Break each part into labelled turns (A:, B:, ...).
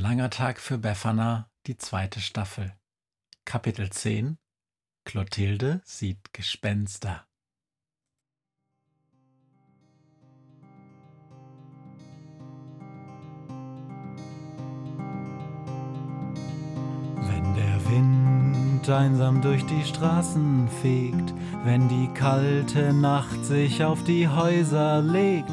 A: langer Tag für Befana, die zweite Staffel. Kapitel 10 Clotilde sieht Gespenster.
B: Wenn der Wind einsam durch die Straßen fegt, wenn die kalte Nacht sich auf die Häuser legt,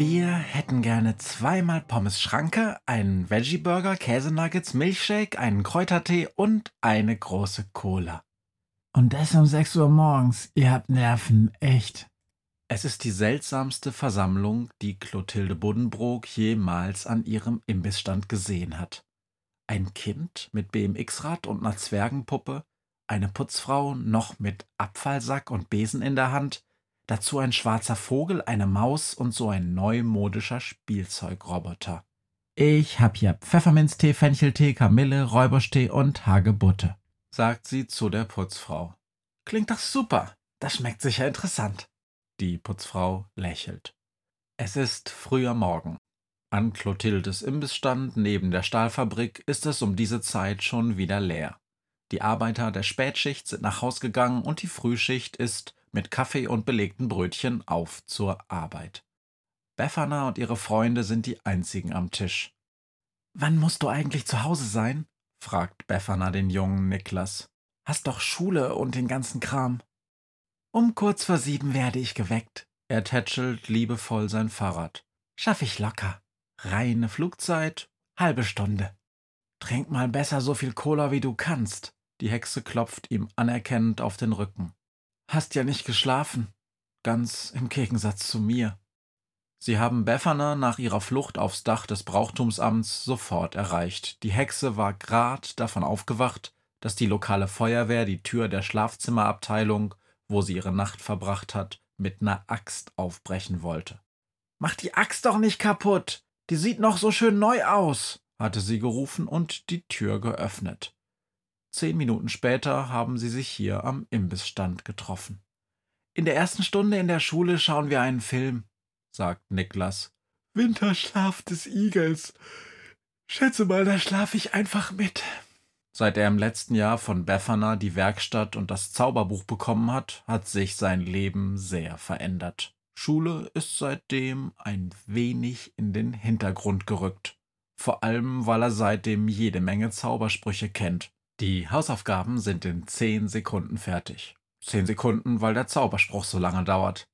A: Wir hätten gerne zweimal Pommes Schranke, einen Veggie-Burger, Käsenuggets, Milchshake, einen Kräutertee und eine große Cola.
C: Und das um 6 Uhr morgens. Ihr habt Nerven, echt.
A: Es ist die seltsamste Versammlung, die Clotilde Buddenbrook jemals an ihrem Imbissstand gesehen hat. Ein Kind mit BMX-Rad und einer Zwergenpuppe, eine Putzfrau noch mit Abfallsack und Besen in der Hand, dazu ein schwarzer Vogel, eine Maus und so ein neumodischer Spielzeugroboter. Ich hab hier Pfefferminztee, Fencheltee, Kamille, Räuberstee und Hagebutte, sagt sie zu der Putzfrau. Klingt doch super. Das schmeckt sicher interessant. Die Putzfrau lächelt. Es ist früher Morgen. An Clotildes Imbissstand neben der Stahlfabrik ist es um diese Zeit schon wieder leer. Die Arbeiter der Spätschicht sind nach Haus gegangen und die Frühschicht ist mit Kaffee und belegten Brötchen auf zur Arbeit. Befana und ihre Freunde sind die einzigen am Tisch. Wann musst du eigentlich zu Hause sein? fragt Befana den jungen Niklas. Hast doch Schule und den ganzen Kram. Um kurz vor sieben werde ich geweckt. Er tätschelt liebevoll sein Fahrrad. Schaff ich locker. Reine Flugzeit, halbe Stunde. Trink mal besser so viel Cola, wie du kannst. Die Hexe klopft ihm anerkennend auf den Rücken. Hast ja nicht geschlafen. Ganz im Gegensatz zu mir. Sie haben Befana nach ihrer Flucht aufs Dach des Brauchtumsamts sofort erreicht. Die Hexe war grad davon aufgewacht, dass die lokale Feuerwehr die Tür der Schlafzimmerabteilung, wo sie ihre Nacht verbracht hat, mit ner Axt aufbrechen wollte. Mach die Axt doch nicht kaputt! Die sieht noch so schön neu aus, hatte sie gerufen und die Tür geöffnet. Zehn Minuten später haben sie sich hier am Imbissstand getroffen. In der ersten Stunde in der Schule schauen wir einen Film, sagt Niklas. Winterschlaf des Igels. Schätze mal, da schlaf ich einfach mit. Seit er im letzten Jahr von Befana die Werkstatt und das Zauberbuch bekommen hat, hat sich sein Leben sehr verändert. Schule ist seitdem ein wenig in den Hintergrund gerückt. Vor allem, weil er seitdem jede Menge Zaubersprüche kennt. Die Hausaufgaben sind in zehn Sekunden fertig. Zehn Sekunden, weil der Zauberspruch so lange dauert.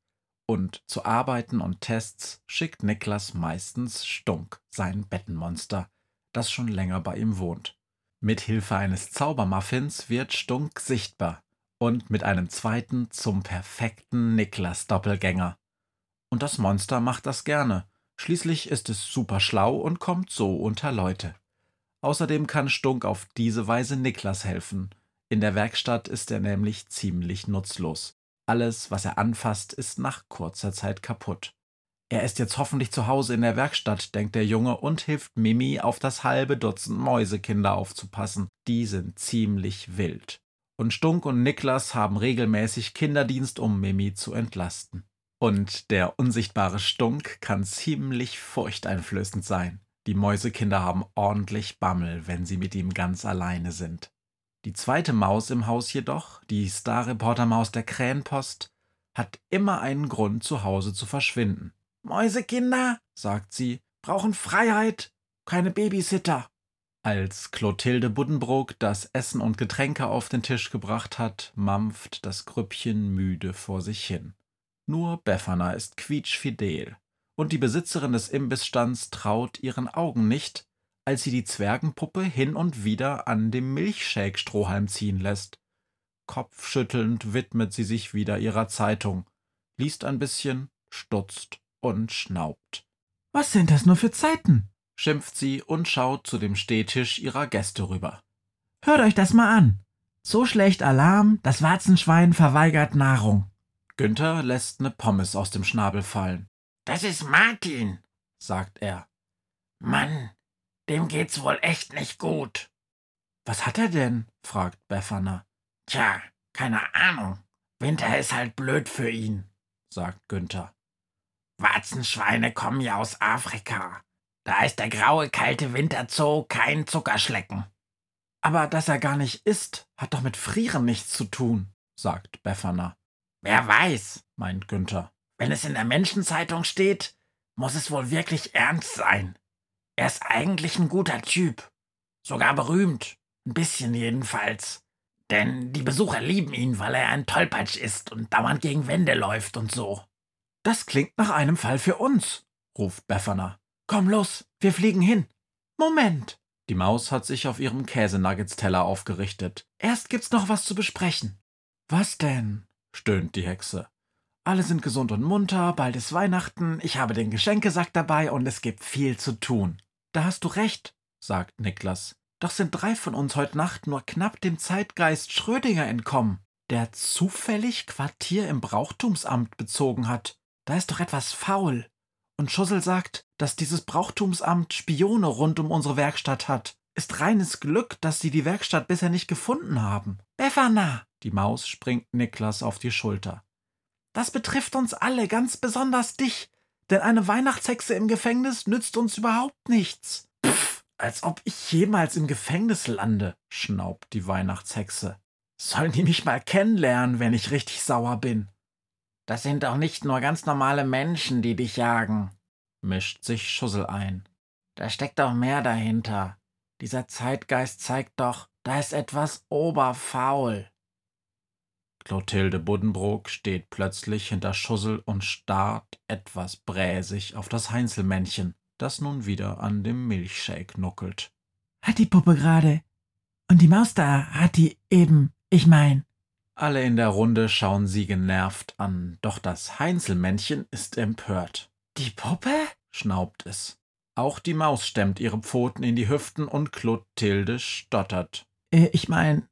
A: Und zu Arbeiten und Tests schickt Niklas meistens Stunk, sein Bettenmonster, das schon länger bei ihm wohnt. Mit Hilfe eines Zaubermuffins wird Stunk sichtbar und mit einem zweiten zum perfekten Niklas-Doppelgänger. Und das Monster macht das gerne. Schließlich ist es super schlau und kommt so unter Leute. Außerdem kann Stunk auf diese Weise Niklas helfen. In der Werkstatt ist er nämlich ziemlich nutzlos. Alles, was er anfasst, ist nach kurzer Zeit kaputt. Er ist jetzt hoffentlich zu Hause in der Werkstatt, denkt der Junge und hilft Mimi, auf das halbe Dutzend Mäusekinder aufzupassen. Die sind ziemlich wild. Und Stunk und Niklas haben regelmäßig Kinderdienst, um Mimi zu entlasten. Und der unsichtbare Stunk kann ziemlich furchteinflößend sein. Die Mäusekinder haben ordentlich Bammel, wenn sie mit ihm ganz alleine sind. Die zweite Maus im Haus jedoch, die Star-Reporter-Maus der Krähenpost, hat immer einen Grund, zu Hause zu verschwinden.
C: Mäusekinder, sagt sie, brauchen Freiheit, keine Babysitter.
A: Als Clotilde Buddenbrook das Essen und Getränke auf den Tisch gebracht hat, mampft das Grüppchen müde vor sich hin. Nur Befana ist quietschfidel, und die Besitzerin des Imbissstands traut ihren Augen nicht, als sie die Zwergenpuppe hin und wieder an dem Milchshake-Strohhalm ziehen lässt. Kopfschüttelnd widmet sie sich wieder ihrer Zeitung, liest ein bisschen, stutzt und schnaubt.
C: Was sind das nur für Zeiten?
A: schimpft sie und schaut zu dem Stehtisch ihrer Gäste rüber.
C: Hört euch das mal an. So schlecht Alarm, das Warzenschwein verweigert Nahrung.
A: Günther lässt ne Pommes aus dem Schnabel fallen.
D: Das ist Martin,
A: sagt er.
D: Mann, dem geht's wohl echt nicht gut.
A: Was hat er denn? fragt Befana.
D: Tja, keine Ahnung. Winter ist halt blöd für ihn,
A: sagt Günther.
D: Warzenschweine kommen ja aus Afrika. Da ist der graue, kalte Winterzoo kein Zuckerschlecken.
A: Aber dass er gar nicht isst, hat doch mit Frieren nichts zu tun, sagt Befana.
D: Wer weiß,
A: meint Günther.
D: Wenn es in der Menschenzeitung steht, muss es wohl wirklich ernst sein. Er ist eigentlich ein guter Typ. Sogar berühmt. Ein bisschen jedenfalls. Denn die Besucher lieben ihn, weil er ein Tollpatsch ist und dauernd gegen Wände läuft und so.
C: Das klingt nach einem Fall für uns, ruft Befana. Komm los, wir fliegen hin. Moment.
A: Die Maus hat sich auf ihrem Käsenuggets-Teller aufgerichtet.
C: Erst gibt's noch was zu besprechen. Was denn?
A: stöhnt die Hexe.
C: Alle sind gesund und munter, bald ist Weihnachten, ich habe den Geschenkesack dabei und es gibt viel zu tun. Da hast du recht, sagt Niklas. Doch sind drei von uns heute Nacht nur knapp dem Zeitgeist Schrödinger entkommen, der zufällig Quartier im Brauchtumsamt bezogen hat. Da ist doch etwas faul. Und Schussel sagt, dass dieses Brauchtumsamt Spione rund um unsere Werkstatt hat. Ist reines Glück, dass sie die Werkstatt bisher nicht gefunden haben. Befana! Die Maus springt Niklas auf die Schulter. Das betrifft uns alle, ganz besonders dich. Denn eine Weihnachtshexe im Gefängnis nützt uns überhaupt nichts. Pff, als ob ich jemals im Gefängnis lande, schnaubt die Weihnachtshexe. Sollen die mich mal kennenlernen, wenn ich richtig sauer bin?
D: Das sind doch nicht nur ganz normale Menschen, die dich jagen,
A: mischt sich Schussel ein.
D: Da steckt doch mehr dahinter. Dieser Zeitgeist zeigt doch, da ist etwas oberfaul.
A: Clotilde Buddenbrook steht plötzlich hinter Schussel und starrt etwas bräsig auf das Heinzelmännchen, das nun wieder an dem Milchshake nuckelt.
C: Hat die Puppe gerade. Und die Maus da hat die eben, ich mein.
A: Alle in der Runde schauen sie genervt an, doch das Heinzelmännchen ist empört.
C: Die Puppe?
A: schnaubt es. Auch die Maus stemmt ihre Pfoten in die Hüften und Clotilde stottert.
C: Äh, ich mein,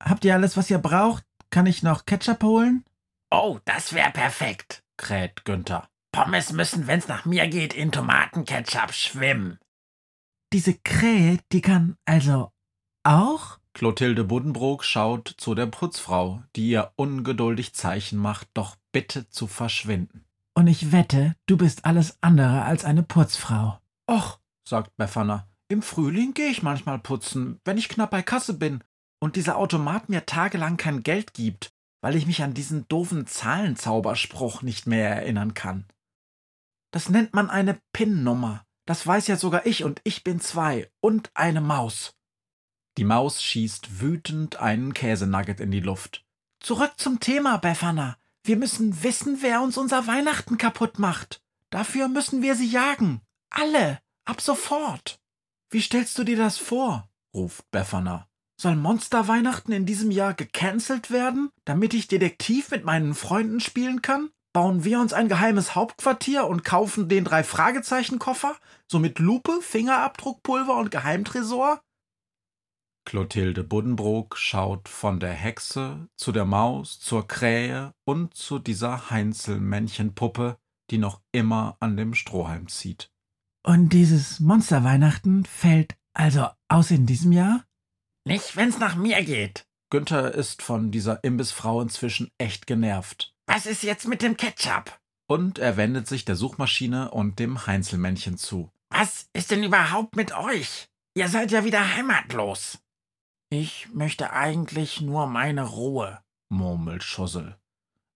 C: habt ihr alles, was ihr braucht? Kann ich noch Ketchup holen?
D: Oh, das wär perfekt,
A: kräht Günther.
D: Pommes müssen, wenn's nach mir geht, in Tomatenketchup schwimmen.
C: Diese Krähe, die kann also auch?
A: Clotilde Buddenbrook schaut zu der Putzfrau, die ihr ungeduldig Zeichen macht, doch bitte zu verschwinden.
C: Und ich wette, du bist alles andere als eine Putzfrau.
A: Och, sagt Befana, im Frühling gehe ich manchmal putzen, wenn ich knapp bei Kasse bin und dieser Automat mir tagelang kein Geld gibt, weil ich mich an diesen doofen Zahlenzauberspruch nicht mehr erinnern kann. Das nennt man eine PIN-Nummer. Das weiß ja sogar ich und ich bin zwei und eine Maus. Die Maus schießt wütend einen Käsenugget in die Luft. Zurück zum Thema, Befana. Wir müssen wissen, wer uns unser Weihnachten kaputt macht. Dafür müssen wir sie jagen. Alle. Ab sofort. Wie stellst du dir das vor? ruft Befana. Soll Monsterweihnachten in diesem Jahr gecancelt werden, damit ich Detektiv mit meinen Freunden spielen kann? Bauen wir uns ein geheimes Hauptquartier und kaufen den drei Fragezeichen Koffer, so mit Lupe, Fingerabdruckpulver und Geheimtresor? Clotilde Buddenbrook schaut von der Hexe zu der Maus, zur Krähe und zu dieser Heinzelmännchenpuppe, die noch immer an dem Strohhalm zieht.
C: Und dieses Monsterweihnachten fällt also aus in diesem Jahr?
D: Nicht, wenn's nach mir geht.
A: Günther ist von dieser Imbissfrau inzwischen echt genervt.
D: Was ist jetzt mit dem Ketchup?
A: Und er wendet sich der Suchmaschine und dem Heinzelmännchen zu.
D: Was ist denn überhaupt mit euch? Ihr seid ja wieder heimatlos.
C: Ich möchte eigentlich nur meine Ruhe,
A: murmelt Schussel.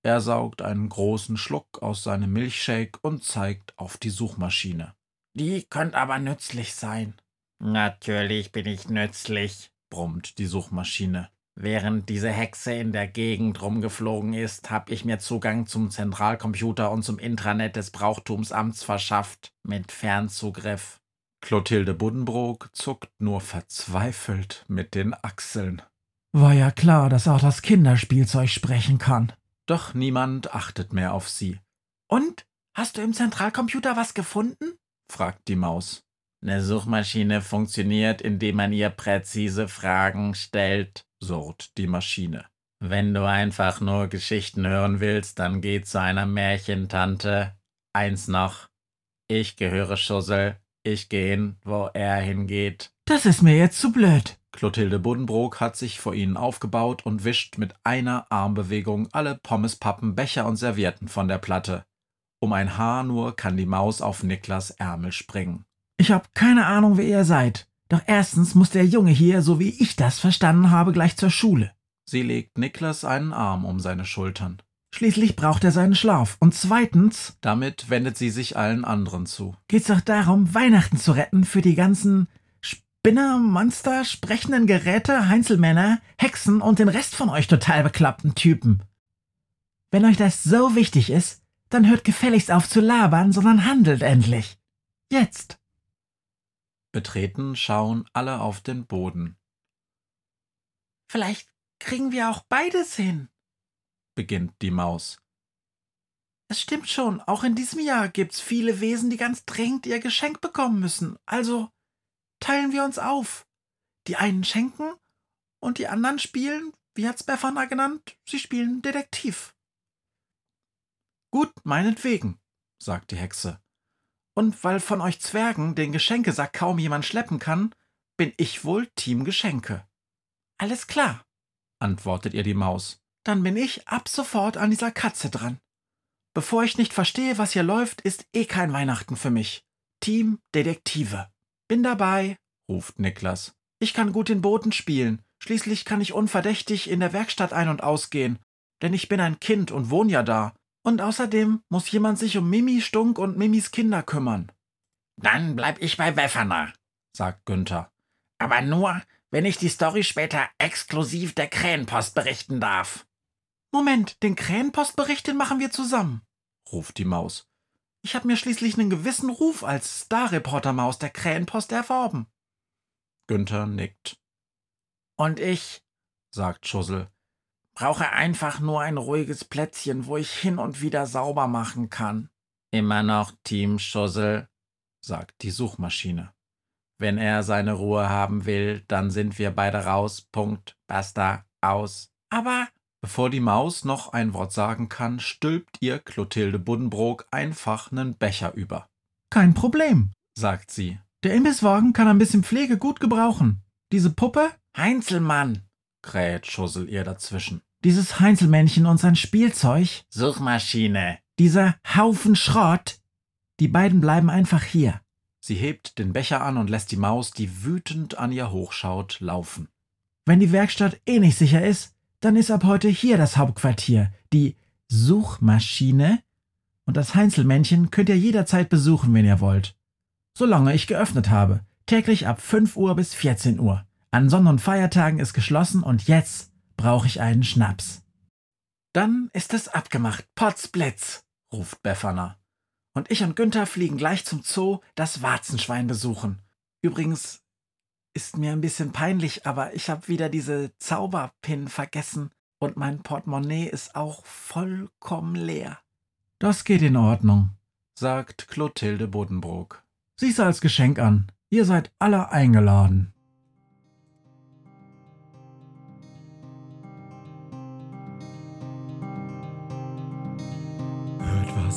A: Er saugt einen großen Schluck aus seinem Milchshake und zeigt auf die Suchmaschine.
D: Die könnte aber nützlich sein. Natürlich bin ich nützlich,
A: brummt die Suchmaschine.
D: Während diese Hexe in der Gegend rumgeflogen ist, habe ich mir Zugang zum Zentralcomputer und zum Intranet des Brauchtumsamts verschafft, mit Fernzugriff.
A: Clotilde Buddenbrook zuckt nur verzweifelt mit den Achseln.
C: War ja klar, dass auch das Kinderspielzeug sprechen kann.
A: Doch niemand achtet mehr auf sie.
C: Und? Hast du im Zentralcomputer was gefunden?
A: fragt die Maus.
D: Eine Suchmaschine funktioniert, indem man ihr präzise Fragen stellt, surrt die Maschine. Wenn du einfach nur Geschichten hören willst, dann geh zu einer Märchentante. Eins noch. Ich gehöre Schussel. Ich gehe hin, wo er hingeht.
C: Das ist mir jetzt zu blöd.
A: Clotilde Buddenbrook hat sich vor ihnen aufgebaut und wischt mit einer Armbewegung alle Pommespappen, Becher und Servietten von der Platte. Um ein Haar nur kann die Maus auf Niklas Ärmel springen.
C: Ich hab keine Ahnung, wer ihr seid. Doch erstens muss der Junge hier, so wie ich das verstanden habe, gleich zur Schule.
A: Sie legt Niklas einen Arm um seine Schultern.
C: Schließlich braucht er seinen Schlaf. Und zweitens.
A: Damit wendet sie sich allen anderen zu.
C: Geht's doch darum, Weihnachten zu retten für die ganzen Spinner, Monster, sprechenden Geräte, Heinzelmänner, Hexen und den Rest von euch total beklappten Typen. Wenn euch das so wichtig ist, dann hört gefälligst auf zu labern, sondern handelt endlich. Jetzt.
A: Betreten schauen alle auf den Boden.
C: Vielleicht kriegen wir auch beides hin,
A: beginnt die Maus.
C: Es stimmt schon, auch in diesem Jahr gibt's viele Wesen, die ganz dringend ihr Geschenk bekommen müssen. Also teilen wir uns auf. Die einen schenken und die anderen spielen, wie hat's Befana genannt, sie spielen Detektiv.
A: Gut, meinetwegen, sagt die Hexe. Und weil von euch Zwergen den Geschenkesack kaum jemand schleppen kann, bin ich wohl Team Geschenke.
C: Alles klar,
A: antwortet ihr die Maus.
C: Dann bin ich ab sofort an dieser Katze dran. Bevor ich nicht verstehe, was hier läuft, ist eh kein Weihnachten für mich. Team Detektive. Bin dabei, ruft Niklas. Ich kann gut den Boten spielen. Schließlich kann ich unverdächtig in der Werkstatt ein- und ausgehen. Denn ich bin ein Kind und wohne ja da. Und außerdem muss jemand sich um Mimi Stunk und Mimis Kinder kümmern.
D: Dann bleib ich bei Befana,
A: sagt Günther.
D: Aber nur, wenn ich die Story später exklusiv der Krähenpost berichten darf.
C: Moment, den Krähenpostbericht, den machen wir zusammen,
A: ruft die Maus.
C: Ich habe mir schließlich einen gewissen Ruf als Starreportermaus der Krähenpost erworben.
A: Günther nickt.
D: Und ich,
A: sagt Schussel,
D: brauche einfach nur ein ruhiges Plätzchen, wo ich hin und wieder sauber machen kann. Immer noch Team Schussel, sagt die Suchmaschine. Wenn er seine Ruhe haben will, dann sind wir beide raus. Punkt. Basta. Aus.
C: Aber
A: Bevor die Maus noch ein Wort sagen kann, stülpt ihr Clotilde Buddenbrook einfach einen Becher über.
C: Kein Problem,
A: sagt sie.
C: Der Imbisswagen kann ein bisschen Pflege gut gebrauchen. Diese Puppe?
D: Heinzelmann,
A: kräht Schussel ihr dazwischen.
C: Dieses Heinzelmännchen und sein Spielzeug?
D: Suchmaschine.
C: Dieser Haufen Schrott? Die beiden bleiben einfach hier.
A: Sie hebt den Becher an und lässt die Maus, die wütend an ihr hochschaut, laufen.
C: Wenn die Werkstatt eh nicht sicher ist, dann ist ab heute hier das Hauptquartier, die Suchmaschine. Und das Heinzelmännchen könnt ihr jederzeit besuchen, wenn ihr wollt. Solange ich geöffnet habe. Täglich ab 5 Uhr bis 14 Uhr. An Sonn- und Feiertagen ist geschlossen und jetzt brauche ich einen Schnaps. Dann ist es abgemacht. Potzblitz, ruft Befana. Und ich und Günther fliegen gleich zum Zoo das Warzenschwein besuchen. Übrigens, ist mir ein bisschen peinlich, aber ich habe wieder diese Zauberpin vergessen und mein Portemonnaie ist auch vollkommen leer. Das geht in Ordnung, sagt Clotilde Buddenbrook. Sieh's als Geschenk an. Ihr seid alle eingeladen.